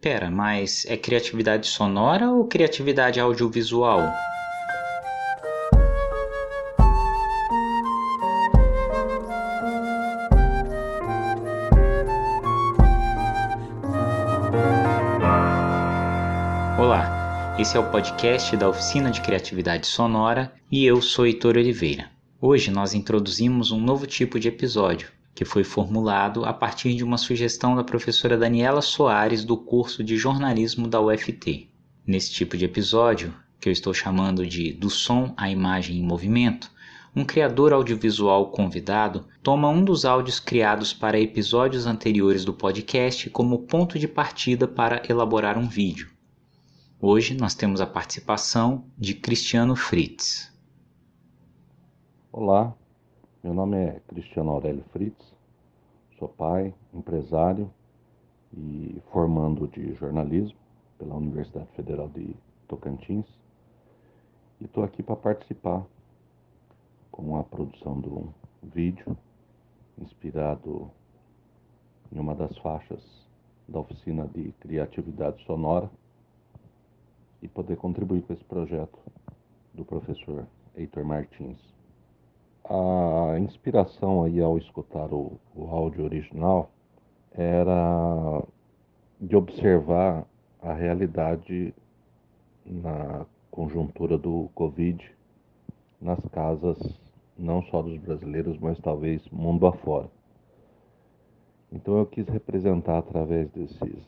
Pera, mas é criatividade sonora ou criatividade audiovisual? Olá, esse é o podcast da Oficina de Criatividade Sonora e eu sou Heitor Oliveira. Hoje nós introduzimos um novo tipo de episódio que foi formulado a partir de uma sugestão da professora Daniela Soares do curso de jornalismo da UFT. Nesse tipo de episódio, que eu estou chamando de Do Som à Imagem em Movimento, um criador audiovisual convidado toma um dos áudios criados para episódios anteriores do podcast como ponto de partida para elaborar um vídeo. Hoje nós temos a participação de Cristiano Fritz. Olá, meu nome é Cristiano Aurélio Fritz, sou pai, empresário e formando de jornalismo pela Universidade Federal de Tocantins. E estou aqui para participar com a produção de um vídeo inspirado em uma das faixas da oficina de criatividade sonora e poder contribuir com esse projeto do professor Heitor Martins a inspiração aí ao escutar o, o áudio original era de observar a realidade na conjuntura do Covid nas casas, não só dos brasileiros, mas talvez mundo afora. Então eu quis representar através desses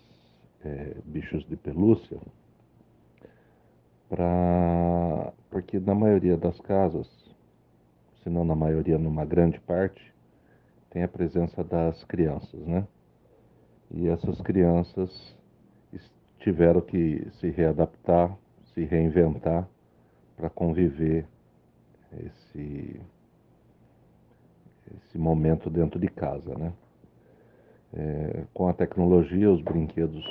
é, bichos de pelúcia, pra, porque na maioria das casas se não na maioria, numa grande parte, tem a presença das crianças, né? E essas crianças tiveram que se readaptar, se reinventar para conviver esse esse momento dentro de casa, né? É, com a tecnologia, os brinquedos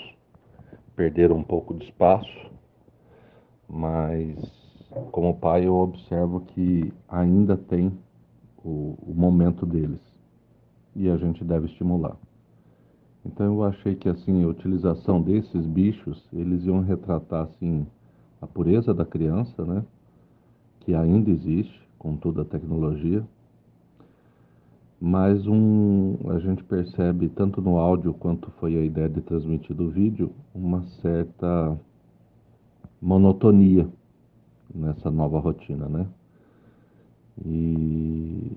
perderam um pouco de espaço, mas como pai, eu observo que ainda tem o, o momento deles e a gente deve estimular. Então eu achei que assim a utilização desses bichos eles iam retratar assim a pureza da criança, né? Que ainda existe com toda a tecnologia, mas um a gente percebe tanto no áudio quanto foi a ideia de transmitir do vídeo uma certa monotonia nessa nova rotina, né? E,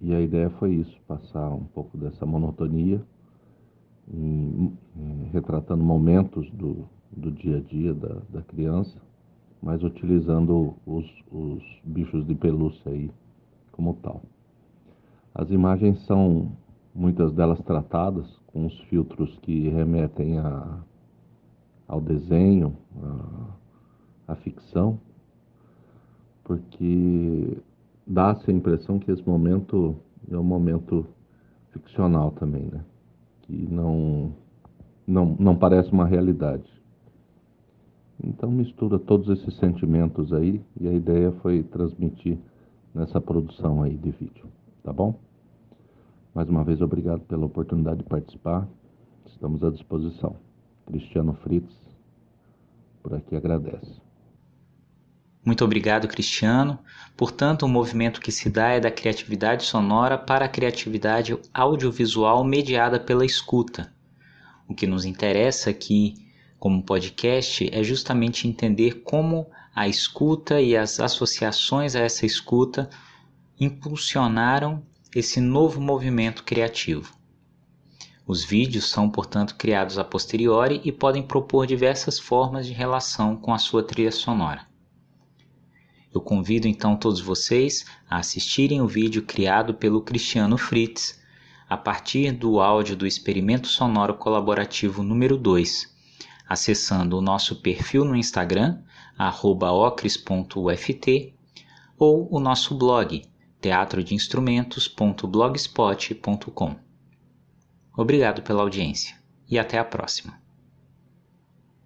e a ideia foi isso, passar um pouco dessa monotonia, em, em, retratando momentos do, do dia a dia da, da criança, mas utilizando os, os bichos de pelúcia aí como tal. As imagens são muitas delas tratadas com os filtros que remetem a, ao desenho, à ficção, porque dá-se a impressão que esse momento é um momento ficcional também, né? Que não, não, não parece uma realidade. Então mistura todos esses sentimentos aí e a ideia foi transmitir nessa produção aí de vídeo, tá bom? Mais uma vez obrigado pela oportunidade de participar. Estamos à disposição. Cristiano Fritz por aqui agradece. Muito obrigado, Cristiano. Portanto, o movimento que se dá é da criatividade sonora para a criatividade audiovisual mediada pela escuta. O que nos interessa aqui, como podcast, é justamente entender como a escuta e as associações a essa escuta impulsionaram esse novo movimento criativo. Os vídeos são, portanto, criados a posteriori e podem propor diversas formas de relação com a sua trilha sonora. Eu convido então todos vocês a assistirem o vídeo criado pelo Cristiano Fritz a partir do áudio do experimento sonoro colaborativo número 2, acessando o nosso perfil no Instagram, ocres.uft, ou o nosso blog, teatrodeinstrumentos.blogspot.com. Obrigado pela audiência e até a próxima.